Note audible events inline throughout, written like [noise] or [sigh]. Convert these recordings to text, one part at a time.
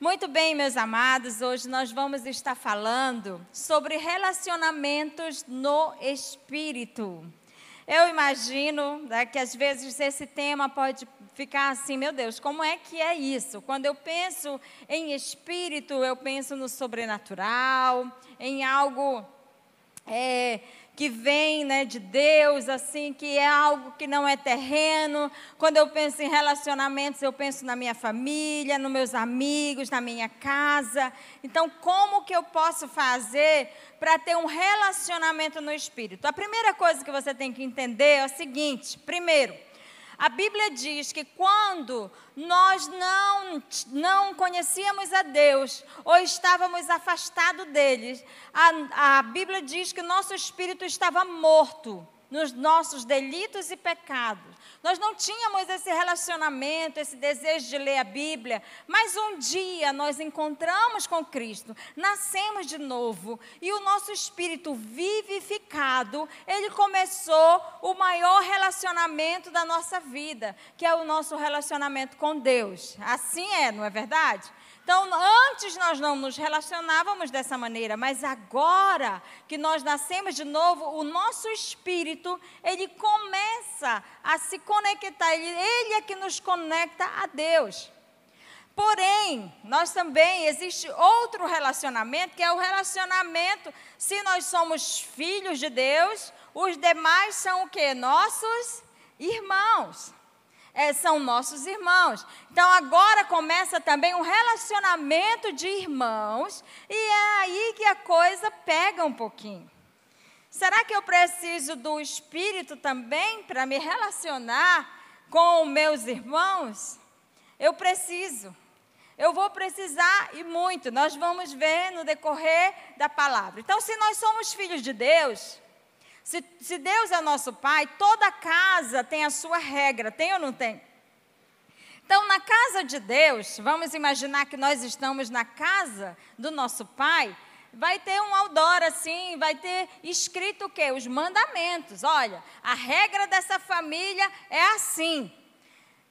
Muito bem, meus amados, hoje nós vamos estar falando sobre relacionamentos no espírito. Eu imagino né, que às vezes esse tema pode ficar assim, meu Deus, como é que é isso? Quando eu penso em espírito, eu penso no sobrenatural, em algo é, que vem né, de Deus, assim, que é algo que não é terreno. Quando eu penso em relacionamentos, eu penso na minha família, nos meus amigos, na minha casa. Então, como que eu posso fazer para ter um relacionamento no espírito? A primeira coisa que você tem que entender é o seguinte: primeiro, a Bíblia diz que quando nós não, não conhecíamos a Deus ou estávamos afastados dele, a, a Bíblia diz que o nosso espírito estava morto nos nossos delitos e pecados. Nós não tínhamos esse relacionamento, esse desejo de ler a Bíblia, mas um dia nós encontramos com Cristo, nascemos de novo e o nosso espírito vivificado, ele começou o maior relacionamento da nossa vida, que é o nosso relacionamento com Deus. Assim é, não é verdade? Então, antes nós não nos relacionávamos dessa maneira, mas agora que nós nascemos de novo, o nosso espírito, ele começa a se conectar, ele, ele é que nos conecta a Deus. Porém, nós também existe outro relacionamento, que é o relacionamento, se nós somos filhos de Deus, os demais são o que? Nossos irmãos é, são nossos irmãos. Então agora começa também um relacionamento de irmãos, e é aí que a coisa pega um pouquinho. Será que eu preciso do Espírito também para me relacionar com meus irmãos? Eu preciso. Eu vou precisar e muito. Nós vamos ver no decorrer da palavra. Então, se nós somos filhos de Deus, se, se Deus é nosso Pai, toda casa tem a sua regra, tem ou não tem? Então, na casa de Deus, vamos imaginar que nós estamos na casa do nosso Pai, vai ter um outdoor assim, vai ter escrito o quê? Os mandamentos. Olha, a regra dessa família é assim.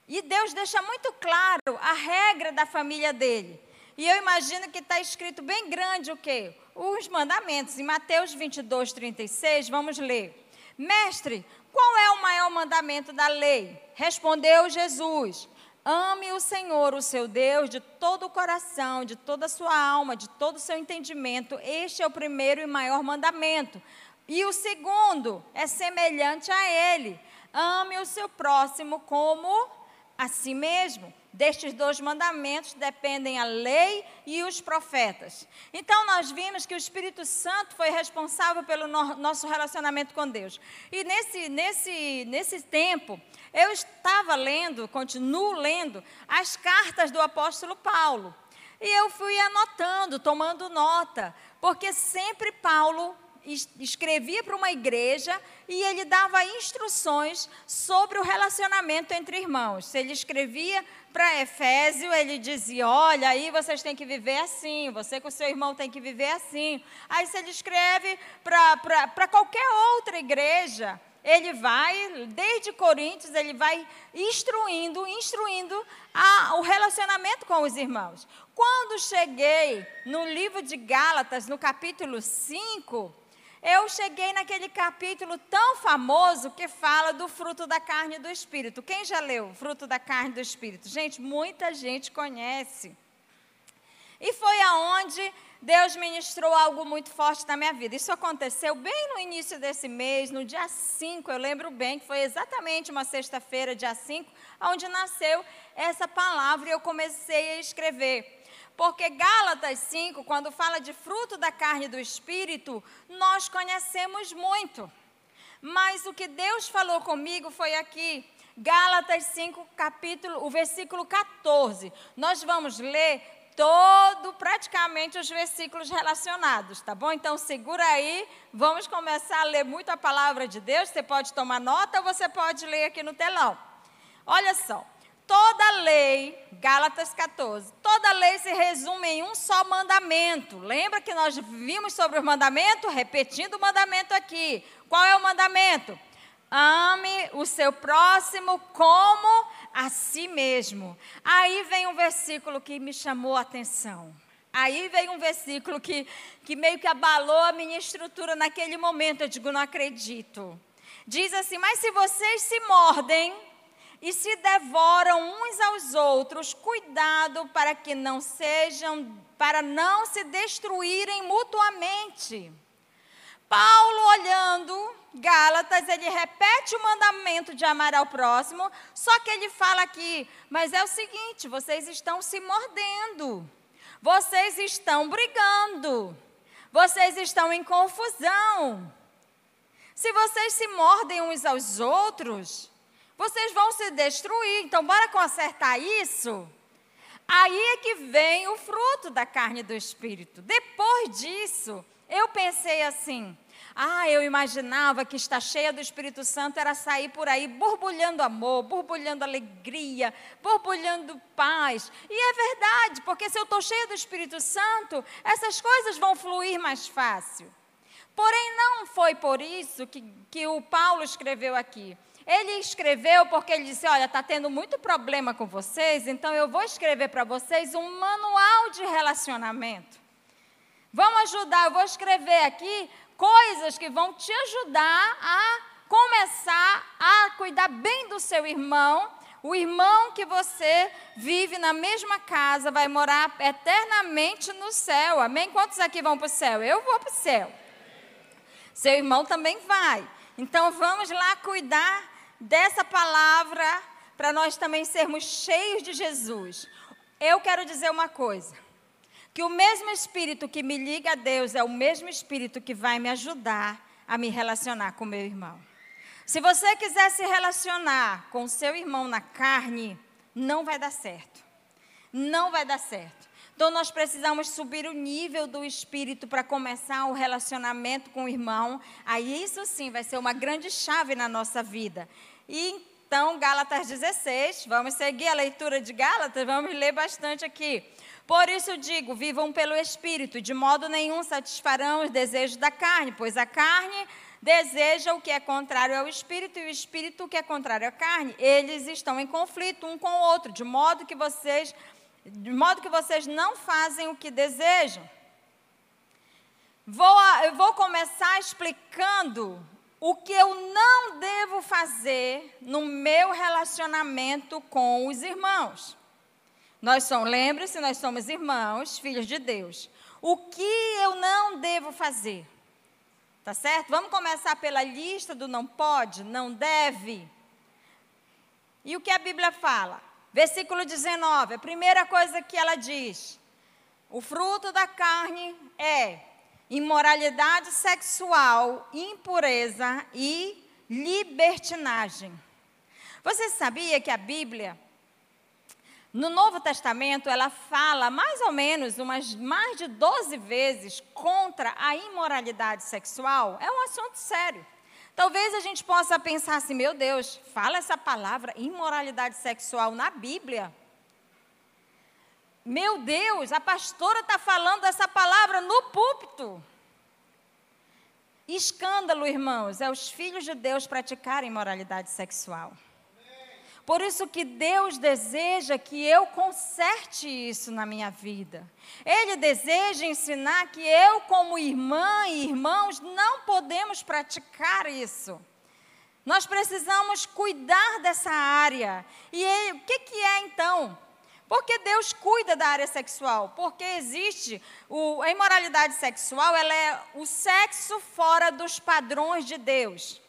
E Deus deixa muito claro a regra da família dele. E eu imagino que está escrito bem grande o quê? Os mandamentos. Em Mateus 22, 36, vamos ler. Mestre, qual é o maior mandamento da lei? Respondeu Jesus: Ame o Senhor, o seu Deus, de todo o coração, de toda a sua alma, de todo o seu entendimento. Este é o primeiro e maior mandamento. E o segundo é semelhante a ele: ame o seu próximo como a si mesmo. Destes dois mandamentos dependem a lei e os profetas. Então, nós vimos que o Espírito Santo foi responsável pelo no nosso relacionamento com Deus. E nesse, nesse, nesse tempo, eu estava lendo, continuo lendo, as cartas do apóstolo Paulo. E eu fui anotando, tomando nota, porque sempre Paulo escrevia para uma igreja e ele dava instruções sobre o relacionamento entre irmãos. Se ele escrevia para Efésio, ele dizia: Olha, aí vocês têm que viver assim, você com seu irmão tem que viver assim. Aí, se ele escreve para qualquer outra igreja, ele vai, desde Coríntios, ele vai instruindo, instruindo a, o relacionamento com os irmãos. Quando cheguei no livro de Gálatas, no capítulo 5, eu cheguei naquele capítulo tão famoso que fala do fruto da carne e do espírito. Quem já leu Fruto da carne e do espírito? Gente, muita gente conhece. E foi aonde Deus ministrou algo muito forte na minha vida. Isso aconteceu bem no início desse mês, no dia 5, eu lembro bem que foi exatamente uma sexta-feira, dia 5, onde nasceu essa palavra e eu comecei a escrever. Porque Gálatas 5, quando fala de fruto da carne e do espírito, nós conhecemos muito. Mas o que Deus falou comigo foi aqui, Gálatas 5, capítulo, o versículo 14. Nós vamos ler todo, praticamente os versículos relacionados, tá bom? Então segura aí, vamos começar a ler muito a palavra de Deus. Você pode tomar nota ou você pode ler aqui no telão. Olha só toda lei, Gálatas 14, toda lei se resume em um só mandamento. Lembra que nós vimos sobre o mandamento? Repetindo o mandamento aqui. Qual é o mandamento? Ame o seu próximo como a si mesmo. Aí vem um versículo que me chamou a atenção. Aí vem um versículo que, que meio que abalou a minha estrutura naquele momento. Eu digo, não acredito. Diz assim: Mas se vocês se mordem e se devoram uns aos outros, cuidado para que não sejam, para não se destruírem mutuamente. Paulo olhando Gálatas, ele repete o mandamento de amar ao próximo, só que ele fala aqui, mas é o seguinte, vocês estão se mordendo. Vocês estão brigando. Vocês estão em confusão. Se vocês se mordem uns aos outros, vocês vão se destruir. Então, bora consertar isso? Aí é que vem o fruto da carne do espírito. Depois disso, eu pensei assim: ah, eu imaginava que estar cheia do Espírito Santo era sair por aí borbulhando amor, borbulhando alegria, borbulhando paz. E é verdade, porque se eu estou cheia do Espírito Santo, essas coisas vão fluir mais fácil. Porém, não foi por isso que, que o Paulo escreveu aqui. Ele escreveu porque ele disse: Olha, está tendo muito problema com vocês, então eu vou escrever para vocês um manual de relacionamento. Vamos ajudar, eu vou escrever aqui coisas que vão te ajudar a começar a cuidar bem do seu irmão. O irmão que você vive na mesma casa vai morar eternamente no céu. Amém? Quantos aqui vão para o céu? Eu vou para o céu. Seu irmão também vai. Então vamos lá cuidar dessa palavra para nós também sermos cheios de Jesus. Eu quero dizer uma coisa que o mesmo Espírito que me liga a Deus é o mesmo Espírito que vai me ajudar a me relacionar com meu irmão. Se você quiser se relacionar com seu irmão na carne, não vai dar certo. Não vai dar certo. Então nós precisamos subir o nível do espírito para começar o relacionamento com o irmão. Aí isso sim vai ser uma grande chave na nossa vida. E então, Gálatas 16, vamos seguir a leitura de Gálatas, vamos ler bastante aqui. Por isso digo: vivam pelo Espírito, de modo nenhum satisfarão os desejos da carne, pois a carne deseja o que é contrário ao Espírito e o Espírito o que é contrário à carne. Eles estão em conflito um com o outro, de modo que vocês, de modo que vocês não fazem o que desejam. Vou, eu vou começar explicando o que eu não devo fazer no meu relacionamento com os irmãos. Nós somos, lembre-se, nós somos irmãos, filhos de Deus. O que eu não devo fazer? Tá certo? Vamos começar pela lista do não pode, não deve. E o que a Bíblia fala? Versículo 19, a primeira coisa que ela diz: o fruto da carne é imoralidade sexual, impureza e libertinagem. Você sabia que a Bíblia no Novo Testamento, ela fala mais ou menos umas mais de 12 vezes contra a imoralidade sexual. É um assunto sério. Talvez a gente possa pensar assim: meu Deus, fala essa palavra imoralidade sexual na Bíblia. Meu Deus, a pastora está falando essa palavra no púlpito. Escândalo, irmãos, é os filhos de Deus praticarem imoralidade sexual. Por isso que Deus deseja que eu conserte isso na minha vida. Ele deseja ensinar que eu, como irmã e irmãos, não podemos praticar isso. Nós precisamos cuidar dessa área. E ele, o que, que é então? Porque Deus cuida da área sexual? Porque existe o, a imoralidade sexual, ela é o sexo fora dos padrões de Deus.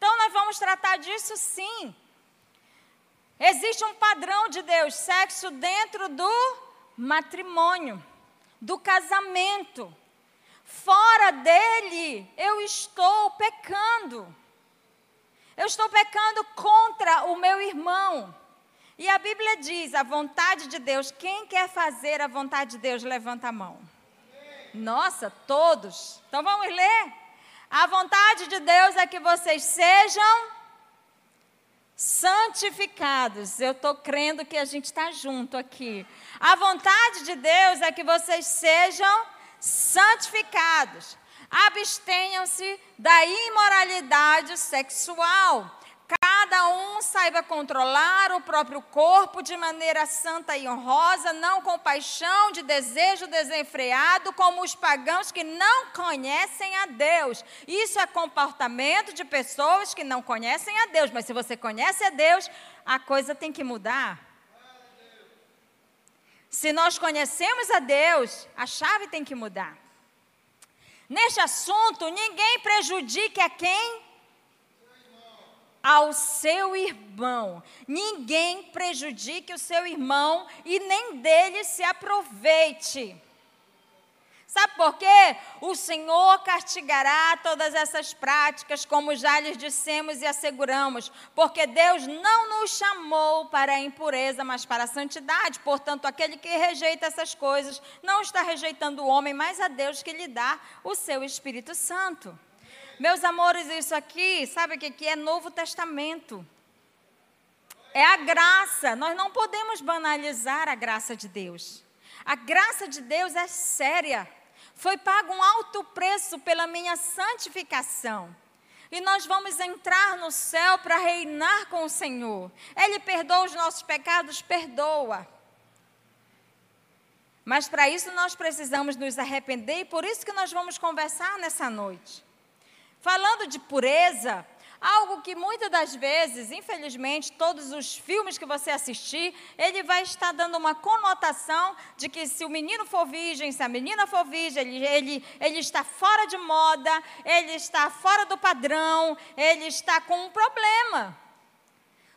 Então, nós vamos tratar disso sim. Existe um padrão de Deus, sexo dentro do matrimônio, do casamento. Fora dele, eu estou pecando. Eu estou pecando contra o meu irmão. E a Bíblia diz: a vontade de Deus, quem quer fazer a vontade de Deus, levanta a mão. Nossa, todos. Então vamos ler. A vontade de Deus é que vocês sejam santificados. Eu estou crendo que a gente está junto aqui. A vontade de Deus é que vocês sejam santificados. Abstenham-se da imoralidade sexual. Cada um saiba controlar o próprio corpo de maneira santa e honrosa, não com paixão de desejo desenfreado, como os pagãos que não conhecem a Deus. Isso é comportamento de pessoas que não conhecem a Deus. Mas se você conhece a Deus, a coisa tem que mudar. Se nós conhecemos a Deus, a chave tem que mudar. Neste assunto, ninguém prejudique a quem ao seu irmão. Ninguém prejudique o seu irmão e nem dele se aproveite. Sabe por quê? O Senhor castigará todas essas práticas, como já lhes dissemos e asseguramos, porque Deus não nos chamou para a impureza, mas para a santidade. Portanto, aquele que rejeita essas coisas não está rejeitando o homem, mas a Deus que lhe dá o seu Espírito Santo. Meus amores, isso aqui, sabe o que é Novo Testamento? É a graça. Nós não podemos banalizar a graça de Deus. A graça de Deus é séria. Foi pago um alto preço pela minha santificação. E nós vamos entrar no céu para reinar com o Senhor. Ele perdoa os nossos pecados, perdoa. Mas para isso nós precisamos nos arrepender e por isso que nós vamos conversar nessa noite. Falando de pureza, algo que muitas das vezes, infelizmente, todos os filmes que você assistir, ele vai estar dando uma conotação de que se o menino for virgem, se a menina for virgem, ele, ele, ele está fora de moda, ele está fora do padrão, ele está com um problema.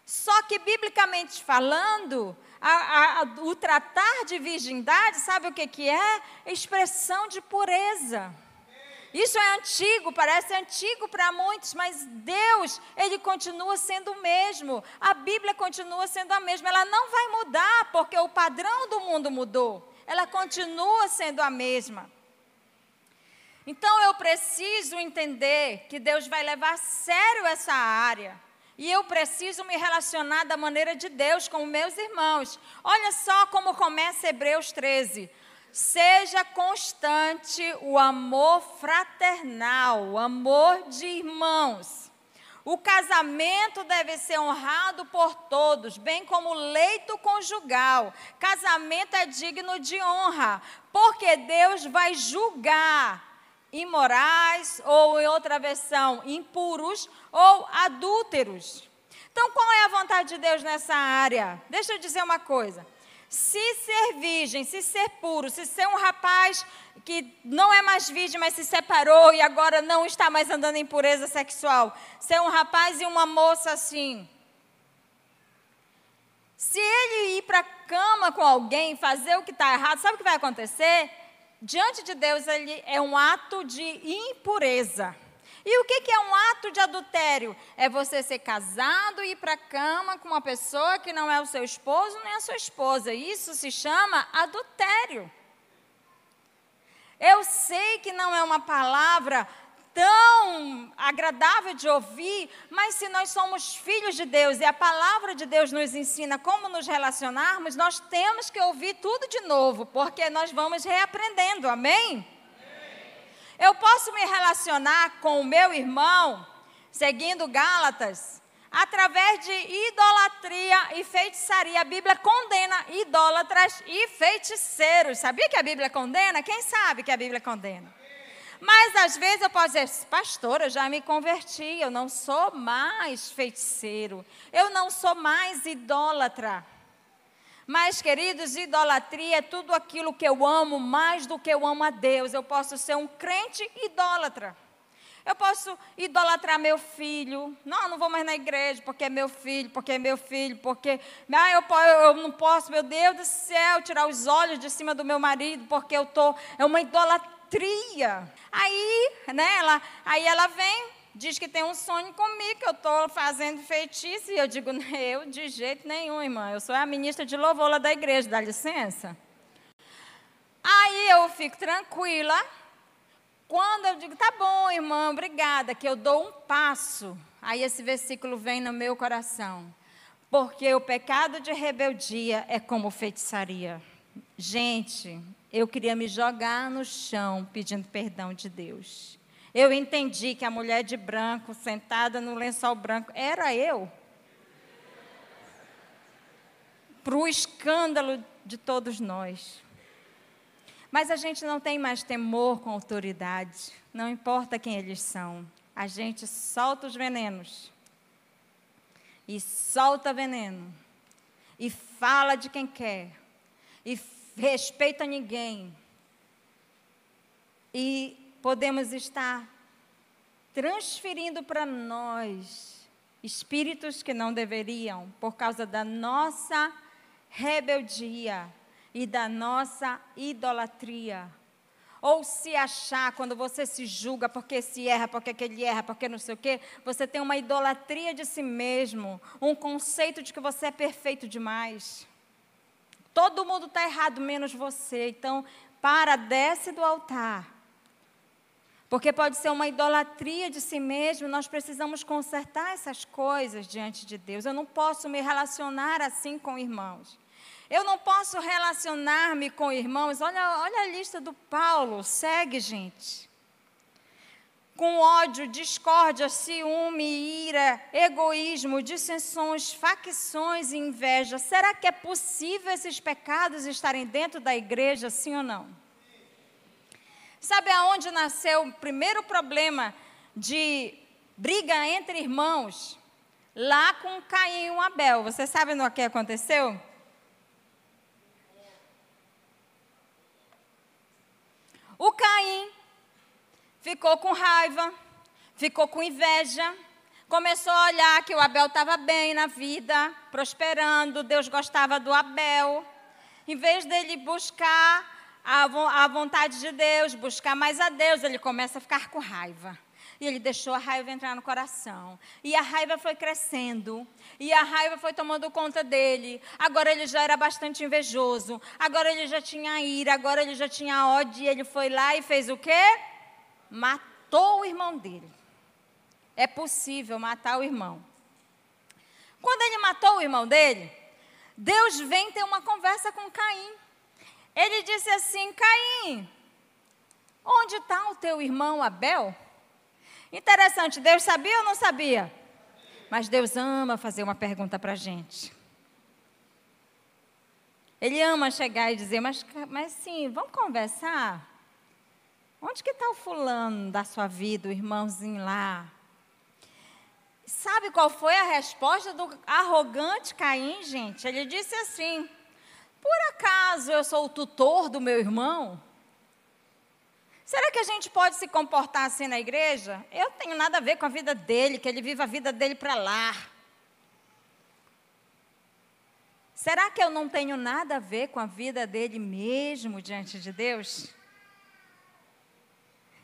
Só que, biblicamente falando, a, a, o tratar de virgindade, sabe o que, que é? Expressão de pureza. Isso é antigo, parece antigo para muitos, mas Deus, Ele continua sendo o mesmo. A Bíblia continua sendo a mesma. Ela não vai mudar porque o padrão do mundo mudou. Ela continua sendo a mesma. Então eu preciso entender que Deus vai levar a sério essa área. E eu preciso me relacionar da maneira de Deus com meus irmãos. Olha só como começa Hebreus 13. Seja constante o amor fraternal, o amor de irmãos. O casamento deve ser honrado por todos, bem como o leito conjugal. Casamento é digno de honra, porque Deus vai julgar imorais, ou em outra versão, impuros ou adúlteros. Então, qual é a vontade de Deus nessa área? Deixa eu dizer uma coisa. Se ser virgem, se ser puro, se ser um rapaz que não é mais virgem, mas se separou e agora não está mais andando em pureza sexual, ser um rapaz e uma moça assim. Se ele ir para a cama com alguém, fazer o que está errado, sabe o que vai acontecer? Diante de Deus, ele é um ato de impureza. E o que, é um ato de adultério? É você ser casado e ir para a cama com uma pessoa que não é o seu esposo nem a sua esposa. Isso se chama adultério. Eu sei que não é uma palavra tão agradável de ouvir, mas se nós somos filhos de Deus e a palavra de Deus nos ensina como nos relacionarmos, nós temos que ouvir tudo de novo, porque nós vamos reaprendendo, amém? Eu posso me relacionar com o meu irmão, seguindo Gálatas, através de idolatria e feitiçaria. A Bíblia condena idólatras e feiticeiros. Sabia que a Bíblia condena? Quem sabe que a Bíblia condena? Mas às vezes eu posso dizer, pastor, eu já me converti, eu não sou mais feiticeiro, eu não sou mais idólatra. Mas, queridos, idolatria é tudo aquilo que eu amo mais do que eu amo a Deus. Eu posso ser um crente idólatra. Eu posso idolatrar meu filho. Não, não vou mais na igreja porque é meu filho, porque é meu filho, porque ah, eu, eu não posso, meu Deus do céu, tirar os olhos de cima do meu marido porque eu tô é uma idolatria. Aí, né, ela, aí ela vem, diz que tem um sonho comigo, que eu estou fazendo feitiço, e eu digo, [laughs] eu de jeito nenhum, irmã, eu sou a ministra de louvor lá da igreja, dá licença? Aí eu fico tranquila, quando eu digo, tá bom, irmã, obrigada, que eu dou um passo, aí esse versículo vem no meu coração, porque o pecado de rebeldia é como feitiçaria. Gente, eu queria me jogar no chão pedindo perdão de Deus. Eu entendi que a mulher de branco, sentada no lençol branco, era eu. Para o escândalo de todos nós. Mas a gente não tem mais temor com autoridade, não importa quem eles são. A gente solta os venenos. E solta veneno. E fala de quem quer. E respeita ninguém. E podemos estar transferindo para nós espíritos que não deveriam, por causa da nossa rebeldia e da nossa idolatria. Ou se achar, quando você se julga porque se erra, porque aquele erra, porque não sei o quê, você tem uma idolatria de si mesmo, um conceito de que você é perfeito demais. Todo mundo está errado, menos você. Então, para, desce do altar porque pode ser uma idolatria de si mesmo, nós precisamos consertar essas coisas diante de Deus. Eu não posso me relacionar assim com irmãos. Eu não posso relacionar-me com irmãos. Olha, olha a lista do Paulo, segue, gente. Com ódio, discórdia, ciúme, ira, egoísmo, dissensões, facções e inveja. Será que é possível esses pecados estarem dentro da igreja, sim ou não? Sabe aonde nasceu o primeiro problema de briga entre irmãos? Lá com Caim e Abel. Você sabe no que aconteceu? O Caim ficou com raiva, ficou com inveja, começou a olhar que o Abel estava bem na vida, prosperando, Deus gostava do Abel. Em vez dele buscar a vontade de Deus, buscar mais a Deus, ele começa a ficar com raiva. E ele deixou a raiva entrar no coração. E a raiva foi crescendo. E a raiva foi tomando conta dele. Agora ele já era bastante invejoso. Agora ele já tinha ira. Agora ele já tinha ódio. E ele foi lá e fez o quê? Matou o irmão dele. É possível matar o irmão. Quando ele matou o irmão dele, Deus vem ter uma conversa com Caim. Ele disse assim: Caim, onde está o teu irmão Abel? Interessante, Deus sabia ou não sabia? Mas Deus ama fazer uma pergunta para a gente. Ele ama chegar e dizer, mas, mas sim, vamos conversar? Onde que está o fulano da sua vida, o irmãozinho lá? Sabe qual foi a resposta do arrogante Caim, gente? Ele disse assim: por acaso eu sou o tutor do meu irmão? Será que a gente pode se comportar assim na igreja? Eu tenho nada a ver com a vida dele, que ele viva a vida dele para lá. Será que eu não tenho nada a ver com a vida dele mesmo diante de Deus?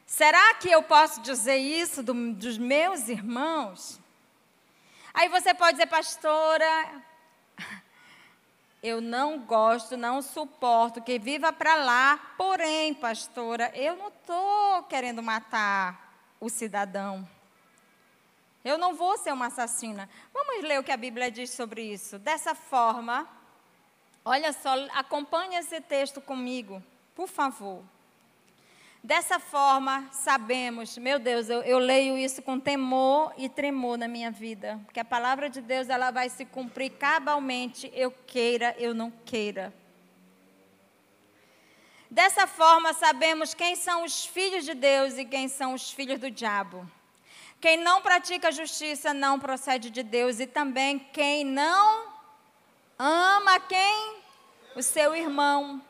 Será que eu posso dizer isso do, dos meus irmãos? Aí você pode dizer, pastora, eu não gosto, não suporto que viva para lá. Porém, pastora, eu não estou querendo matar o cidadão. Eu não vou ser uma assassina. Vamos ler o que a Bíblia diz sobre isso. Dessa forma, olha só, acompanhe esse texto comigo, por favor. Dessa forma, sabemos, meu Deus, eu, eu, leio isso com temor e tremor na minha vida, porque a palavra de Deus ela vai se cumprir cabalmente, eu queira, eu não queira. Dessa forma, sabemos quem são os filhos de Deus e quem são os filhos do diabo. Quem não pratica justiça não procede de Deus, e também quem não ama quem? O seu irmão.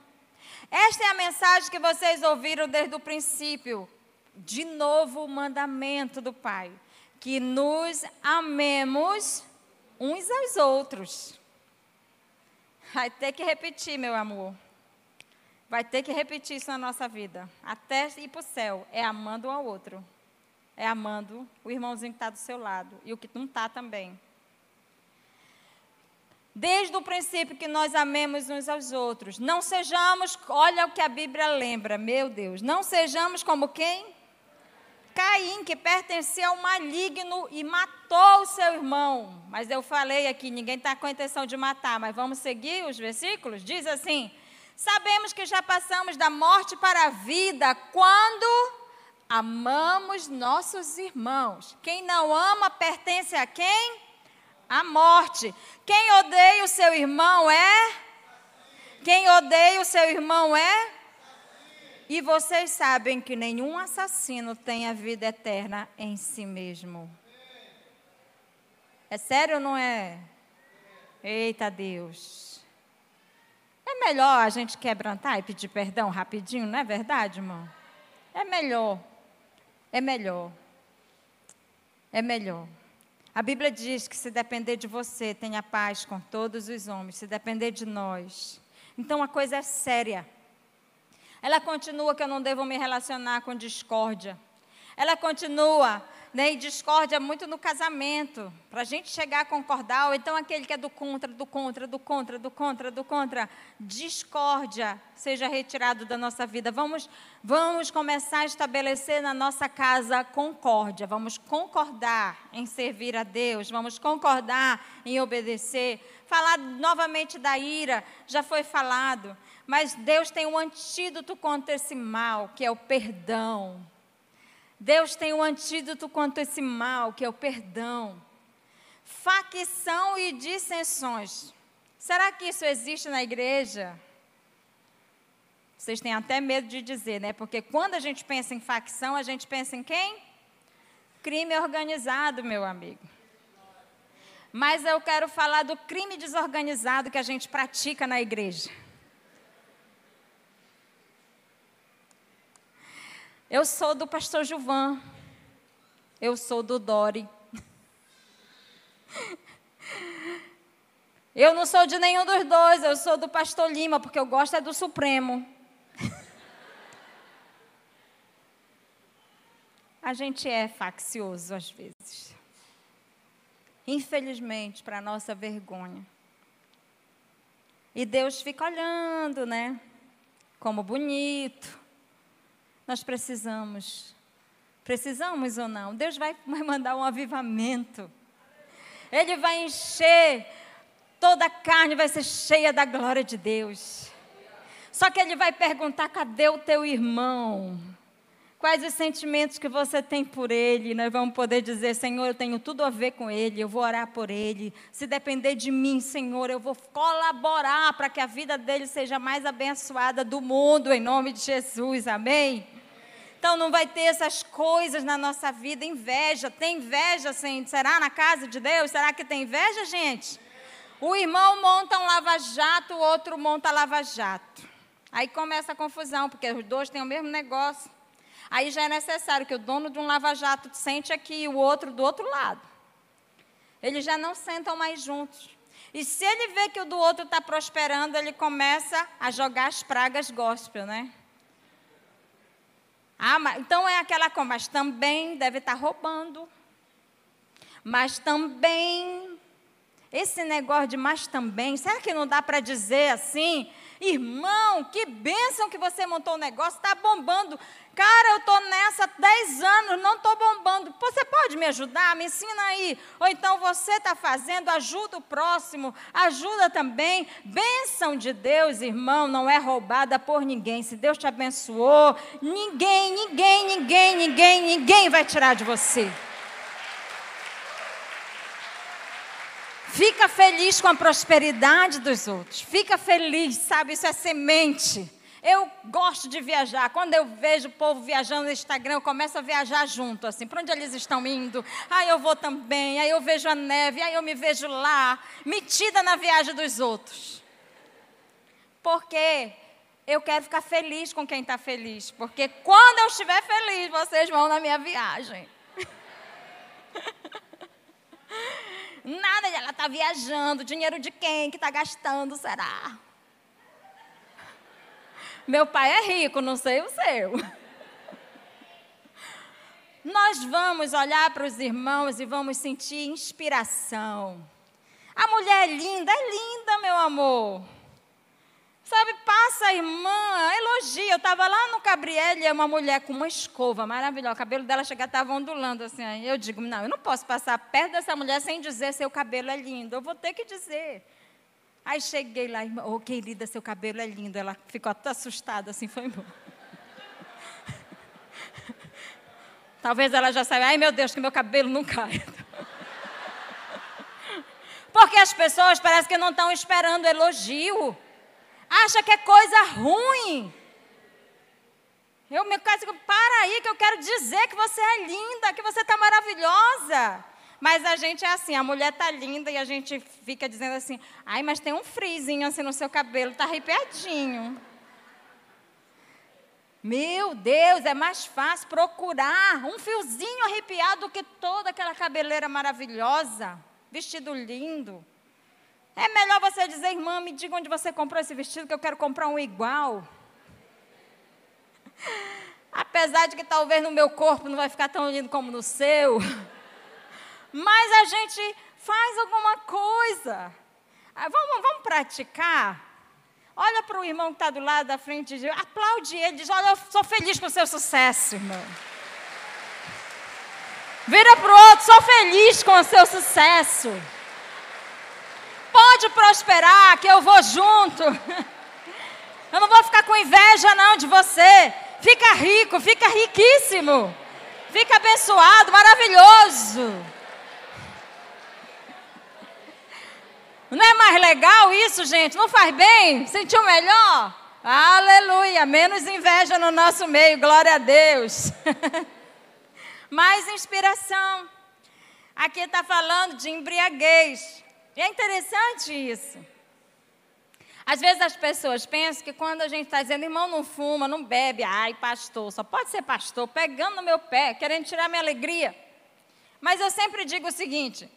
Esta é a mensagem que vocês ouviram desde o princípio. De novo, o mandamento do Pai: que nos amemos uns aos outros. Vai ter que repetir, meu amor. Vai ter que repetir isso na nossa vida. Até ir para o céu. É amando um ao outro. É amando o irmãozinho que está do seu lado. E o que não está também. Desde o princípio que nós amemos uns aos outros. Não sejamos, olha o que a Bíblia lembra, meu Deus. Não sejamos como quem? Caim, que pertencia ao maligno e matou o seu irmão. Mas eu falei aqui, ninguém está com a intenção de matar, mas vamos seguir os versículos? Diz assim: Sabemos que já passamos da morte para a vida quando amamos nossos irmãos. Quem não ama pertence a quem? A morte. Quem odeia o seu irmão é? Quem odeia o seu irmão é? E vocês sabem que nenhum assassino tem a vida eterna em si mesmo. É sério ou não é? Eita Deus. É melhor a gente quebrantar e pedir perdão rapidinho, não é verdade, irmão? É melhor. É melhor. É melhor. A Bíblia diz que se depender de você, tenha paz com todos os homens. Se depender de nós. Então a coisa é séria. Ela continua que eu não devo me relacionar com discórdia. Ela continua né, e discórdia muito no casamento, para a gente chegar a concordar, ou então aquele que é do contra, do contra, do contra, do contra, do contra, discórdia seja retirado da nossa vida. Vamos, vamos começar a estabelecer na nossa casa concórdia, vamos concordar em servir a Deus, vamos concordar em obedecer. Falar novamente da ira, já foi falado, mas Deus tem um antídoto contra esse mal, que é o perdão. Deus tem um antídoto contra esse mal, que é o perdão. Facção e dissensões. Será que isso existe na igreja? Vocês têm até medo de dizer, né? Porque quando a gente pensa em facção, a gente pensa em quem? Crime organizado, meu amigo. Mas eu quero falar do crime desorganizado que a gente pratica na igreja. Eu sou do pastor Gilvan. Eu sou do Dori. Eu não sou de nenhum dos dois, eu sou do pastor Lima, porque eu gosto é do Supremo. A gente é faccioso às vezes. Infelizmente, para nossa vergonha. E Deus fica olhando, né? Como bonito. Nós precisamos. Precisamos ou não? Deus vai mandar um avivamento. Ele vai encher, toda a carne vai ser cheia da glória de Deus. Só que ele vai perguntar: cadê o teu irmão? Quais os sentimentos que você tem por ele? Nós vamos poder dizer: Senhor, eu tenho tudo a ver com ele, eu vou orar por ele. Se depender de mim, Senhor, eu vou colaborar para que a vida dele seja mais abençoada do mundo, em nome de Jesus. Amém? Então não vai ter essas coisas na nossa vida, inveja. Tem inveja, assim, será na casa de Deus? Será que tem inveja, gente? O irmão monta um lava-jato, o outro monta lava-jato. Aí começa a confusão, porque os dois têm o mesmo negócio. Aí já é necessário que o dono de um lava-jato sente aqui e o outro do outro lado. Eles já não sentam mais juntos. E se ele vê que o do outro está prosperando, ele começa a jogar as pragas gospel, né? Ah, mas, então é aquela coisa, mas também deve estar roubando. Mas também, esse negócio de mas também, será que não dá para dizer assim? Irmão, que bênção que você montou o negócio, está bombando. Cara, eu estou nessa há 10 anos, não estou bombando. Você pode me ajudar? Me ensina aí. Ou então você está fazendo, ajuda o próximo, ajuda também. Bênção de Deus, irmão, não é roubada por ninguém. Se Deus te abençoou, ninguém, ninguém, ninguém, ninguém, ninguém vai tirar de você. Fica feliz com a prosperidade dos outros. Fica feliz, sabe? Isso é semente. Eu gosto de viajar. Quando eu vejo o povo viajando no Instagram, eu começo a viajar junto, assim, para onde eles estão indo. Aí eu vou também, aí eu vejo a neve, aí eu me vejo lá, metida na viagem dos outros. Porque eu quero ficar feliz com quem está feliz. Porque quando eu estiver feliz, vocês vão na minha viagem. [laughs] Nada, ela está viajando. Dinheiro de quem que está gastando, será? Meu pai é rico, não sei o seu. Nós vamos olhar para os irmãos e vamos sentir inspiração. A mulher é linda, é linda, meu amor. Sabe, passa a irmã, elogia. Eu estava lá no Gabriel e uma mulher com uma escova maravilhosa. O cabelo dela chega estava ondulando assim. Eu digo, não, eu não posso passar perto dessa mulher sem dizer seu cabelo é lindo. Eu vou ter que dizer. Aí cheguei lá, irmã, oh, querida, seu cabelo é lindo. Ela ficou até assustada, assim, foi embora. [laughs] Talvez ela já saiba, ai meu Deus, que meu cabelo não cai. [laughs] Porque as pessoas parecem que não estão esperando elogio. Acha que é coisa ruim. Eu me caso, para aí que eu quero dizer que você é linda, que você está maravilhosa. Mas a gente é assim, a mulher tá linda e a gente fica dizendo assim, ai, mas tem um frizinho assim no seu cabelo, tá arrepiadinho. Meu Deus, é mais fácil procurar um fiozinho arrepiado do que toda aquela cabeleira maravilhosa, vestido lindo. É melhor você dizer, irmã, me diga onde você comprou esse vestido, que eu quero comprar um igual. [laughs] Apesar de que talvez no meu corpo não vai ficar tão lindo como no seu. [laughs] Mas a gente faz alguma coisa. Ah, vamos, vamos praticar? Olha para o irmão que está do lado da frente, diz, aplaude ele, diz: Olha, eu sou feliz com o seu sucesso, irmão. Vira para o outro, sou feliz com o seu sucesso. Pode prosperar, que eu vou junto. [laughs] Eu não vou ficar com inveja, não, de você. Fica rico, fica riquíssimo. Fica abençoado, maravilhoso. [laughs] Não é mais legal isso, gente? Não faz bem? Sentiu melhor? Aleluia! Menos inveja no nosso meio, glória a Deus. [laughs] Mais inspiração. Aqui está falando de embriaguez. E é interessante isso. Às vezes as pessoas pensam que quando a gente está dizendo, irmão, não fuma, não bebe, ai, pastor, só pode ser pastor, pegando no meu pé, querendo tirar minha alegria. Mas eu sempre digo o seguinte: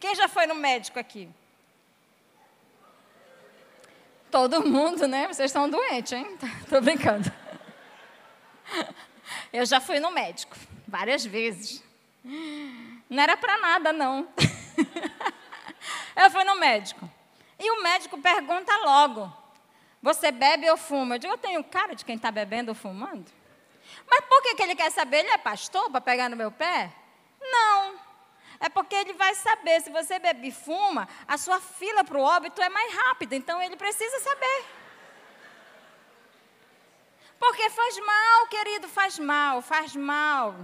quem já foi no médico aqui? Todo mundo, né? Vocês estão doentes, hein? Tô brincando. [laughs] Eu já fui no médico várias vezes. Não era para nada, não. [laughs] Eu fui no médico. E o médico pergunta logo: Você bebe ou fuma? Eu digo: Eu tenho cara de quem está bebendo ou fumando. Mas por que, que ele quer saber? Ele é pastor para pegar no meu pé? Não. É porque ele vai saber, se você bebe e fuma, a sua fila para o óbito é mais rápida. Então ele precisa saber. Porque faz mal, querido, faz mal, faz mal.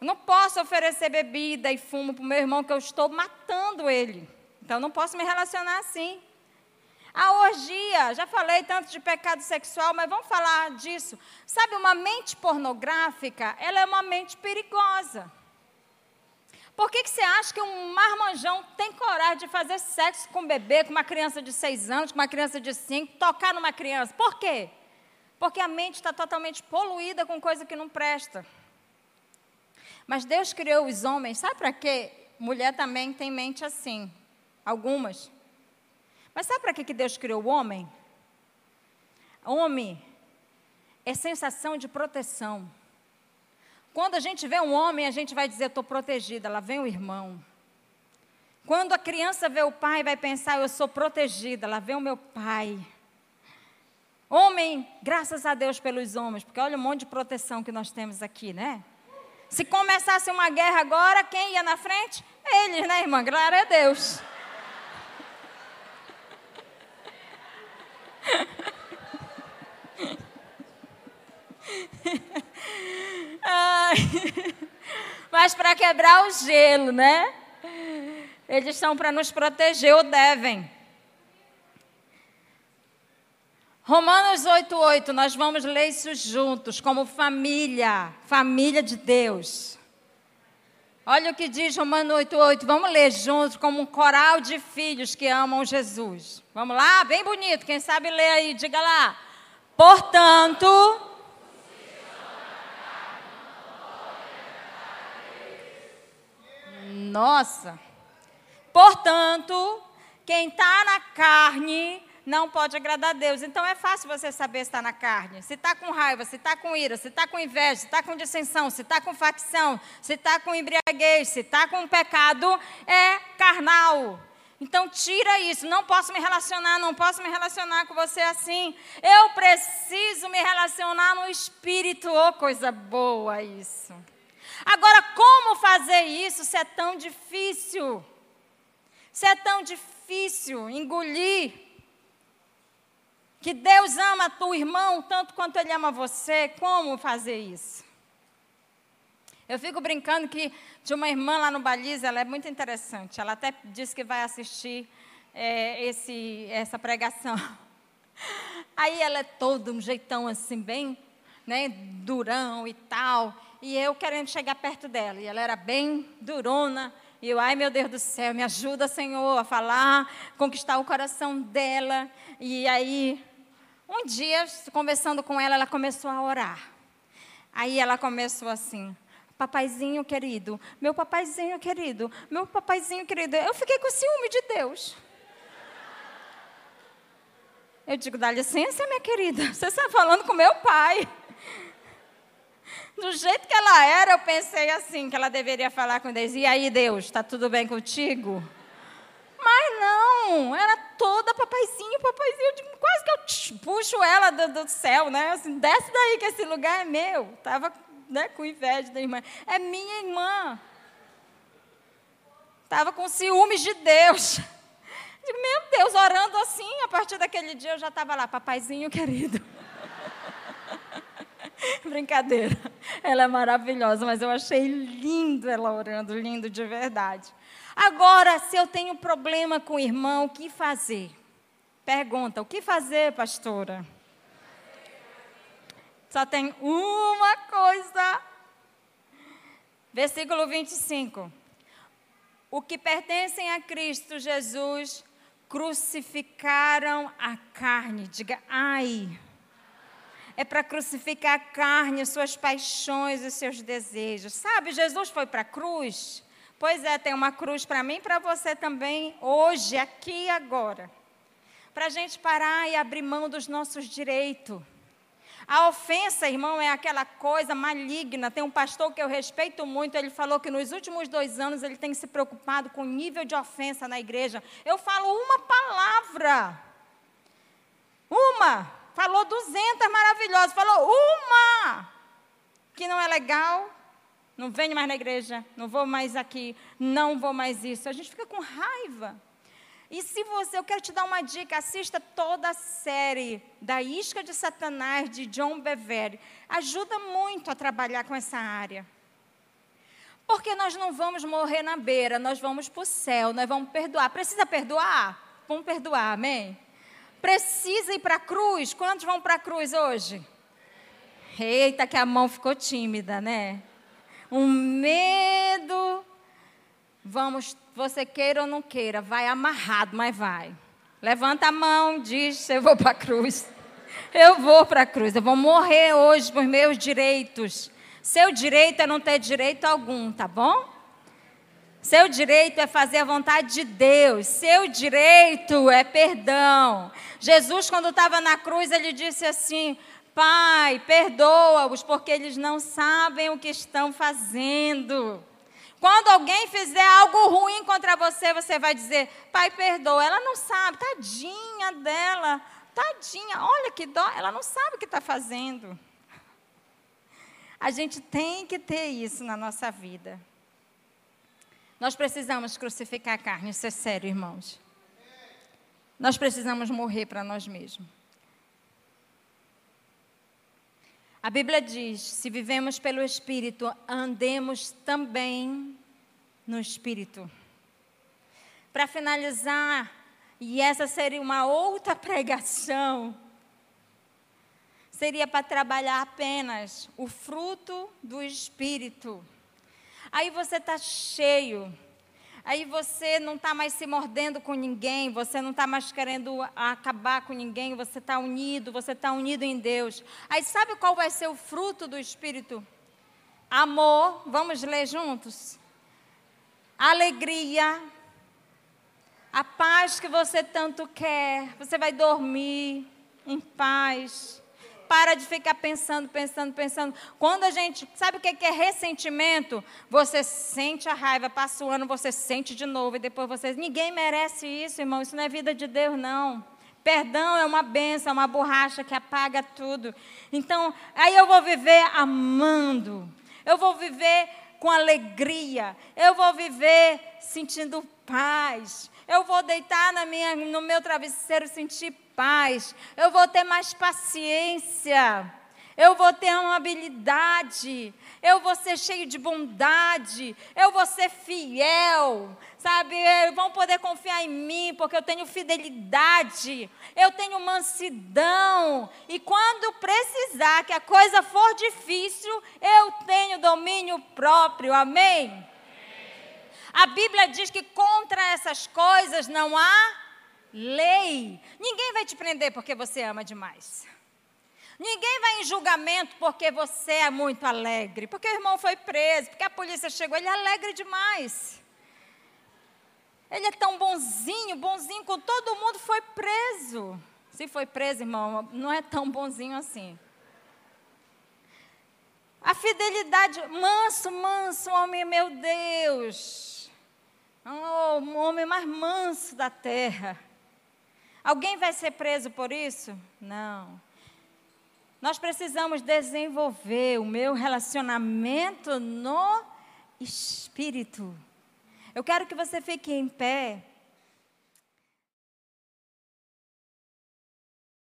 Eu não posso oferecer bebida e fumo para o meu irmão que eu estou matando ele. Então não posso me relacionar assim. A orgia, já falei tanto de pecado sexual, mas vamos falar disso. Sabe, uma mente pornográfica, ela é uma mente perigosa. Por que, que você acha que um marmanjão tem coragem de fazer sexo com um bebê, com uma criança de seis anos, com uma criança de cinco, tocar numa criança? Por quê? Porque a mente está totalmente poluída com coisa que não presta. Mas Deus criou os homens, sabe para quê? Mulher também tem mente assim, algumas. Mas sabe para que Deus criou o homem? Homem é sensação de proteção. Quando a gente vê um homem, a gente vai dizer, estou protegida. Lá vem o irmão. Quando a criança vê o pai, vai pensar, eu sou protegida. Lá vem o meu pai. Homem, graças a Deus pelos homens, porque olha o monte de proteção que nós temos aqui, né? Se começasse uma guerra agora, quem ia na frente? Eles, né, irmã? Glória a Deus. [laughs] Mas para quebrar o gelo, né? Eles são para nos proteger ou devem. Romanos 8,8, nós vamos ler isso juntos, como família, família de Deus. Olha o que diz Romanos 8,8, vamos ler juntos, como um coral de filhos que amam Jesus. Vamos lá? Bem bonito, quem sabe ler aí, diga lá. Portanto, Nossa. Portanto, quem está na carne não pode agradar a Deus. Então é fácil você saber se está na carne. Se está com raiva, se está com ira, se está com inveja, se está com dissensão, se está com facção, se está com embriaguez, se está com pecado, é carnal. Então tira isso. Não posso me relacionar, não posso me relacionar com você assim. Eu preciso me relacionar no espírito. Oh, coisa boa isso. Agora, como fazer isso se é tão difícil? Se é tão difícil engolir que Deus ama o irmão tanto quanto ele ama você, como fazer isso? Eu fico brincando que de uma irmã lá no Baliza, ela é muito interessante. Ela até disse que vai assistir é, esse, essa pregação. [laughs] Aí ela é toda um jeitão assim, bem né, durão e tal. E eu querendo chegar perto dela. E ela era bem durona. E eu, ai meu Deus do céu, me ajuda, Senhor, a falar, conquistar o coração dela. E aí, um dia, conversando com ela, ela começou a orar. Aí ela começou assim: Papaizinho querido, meu papaizinho querido, meu papaizinho querido. Eu fiquei com ciúme de Deus. Eu digo, dá licença, minha querida, você está falando com meu pai. Do jeito que ela era, eu pensei assim, que ela deveria falar com Deus. E aí, Deus, está tudo bem contigo? Mas não, era toda papaizinho, papaizinho. Digo, quase que eu puxo ela do, do, céu, né? Assim, desce daí que esse lugar é meu. Estava né, com inveja da irmã. É minha irmã. Estava com ciúmes de Deus. [laughs] Digo, meu Deus, orando assim, a partir daquele dia eu já estava lá, papaizinho querido. [laughs] Brincadeira. Ela é maravilhosa, mas eu achei lindo ela orando, lindo de verdade. Agora, se eu tenho problema com o irmão, o que fazer? Pergunta: o que fazer, pastora? Só tem uma coisa. Versículo 25. O que pertencem a Cristo Jesus crucificaram a carne. Diga, ai. É para crucificar a carne, suas paixões e seus desejos. Sabe, Jesus foi para a cruz. Pois é, tem uma cruz para mim e para você também, hoje, aqui e agora. Para a gente parar e abrir mão dos nossos direitos a ofensa, irmão, é aquela coisa maligna. Tem um pastor que eu respeito muito, ele falou que nos últimos dois anos ele tem se preocupado com o nível de ofensa na igreja. Eu falo uma palavra. Uma. Falou duzentas maravilhosas. Falou uma. Que não é legal. Não venho mais na igreja. Não vou mais aqui. Não vou mais isso. A gente fica com raiva. E se você, eu quero te dar uma dica, assista toda a série da Isca de Satanás de John Bevere. Ajuda muito a trabalhar com essa área. Porque nós não vamos morrer na beira, nós vamos para o céu, nós vamos perdoar. Precisa perdoar? Vamos perdoar, amém? Precisa ir para a cruz? Quantos vão para a cruz hoje? Eita, que a mão ficou tímida, né? Um medo. Vamos você queira ou não queira, vai amarrado, mas vai. Levanta a mão, diz: Eu vou para a cruz. Eu vou para a cruz. Eu vou morrer hoje por meus direitos. Seu direito é não ter direito algum, tá bom? Seu direito é fazer a vontade de Deus. Seu direito é perdão. Jesus, quando estava na cruz, ele disse assim: Pai, perdoa-os, porque eles não sabem o que estão fazendo. Quando alguém fizer algo ruim contra você, você vai dizer: Pai, perdoa. Ela não sabe, tadinha dela, tadinha, olha que dó, ela não sabe o que está fazendo. A gente tem que ter isso na nossa vida. Nós precisamos crucificar a carne, isso é sério, irmãos. Nós precisamos morrer para nós mesmos. A Bíblia diz: se vivemos pelo Espírito, andemos também no Espírito. Para finalizar, e essa seria uma outra [laughs] pregação, seria para trabalhar apenas o fruto do Espírito. Aí você está cheio Aí você não está mais se mordendo com ninguém, você não está mais querendo acabar com ninguém, você está unido, você está unido em Deus. Aí sabe qual vai ser o fruto do Espírito? Amor, vamos ler juntos? Alegria, a paz que você tanto quer, você vai dormir em paz para de ficar pensando, pensando, pensando. Quando a gente. Sabe o que é ressentimento? Você sente a raiva, passa o ano, você sente de novo, e depois você. Ninguém merece isso, irmão. Isso não é vida de Deus, não. Perdão é uma benção, é uma borracha que apaga tudo. Então, aí eu vou viver amando. Eu vou viver com alegria. Eu vou viver sentindo paz. Eu vou deitar na minha, no meu travesseiro sentir paz, eu vou ter mais paciência, eu vou ter amabilidade, eu vou ser cheio de bondade, eu vou ser fiel, sabe? Vão poder confiar em mim, porque eu tenho fidelidade, eu tenho mansidão, e quando precisar que a coisa for difícil, eu tenho domínio próprio, amém? A Bíblia diz que contra essas coisas não há lei. Ninguém vai te prender porque você ama demais. Ninguém vai em julgamento porque você é muito alegre, porque o irmão foi preso, porque a polícia chegou, ele é alegre demais. Ele é tão bonzinho, bonzinho com todo mundo, foi preso. Se foi preso, irmão, não é tão bonzinho assim. A fidelidade, manso, manso, homem, meu Deus. Oh, o homem mais manso da terra. Alguém vai ser preso por isso? Não. Nós precisamos desenvolver o meu relacionamento no espírito. Eu quero que você fique em pé.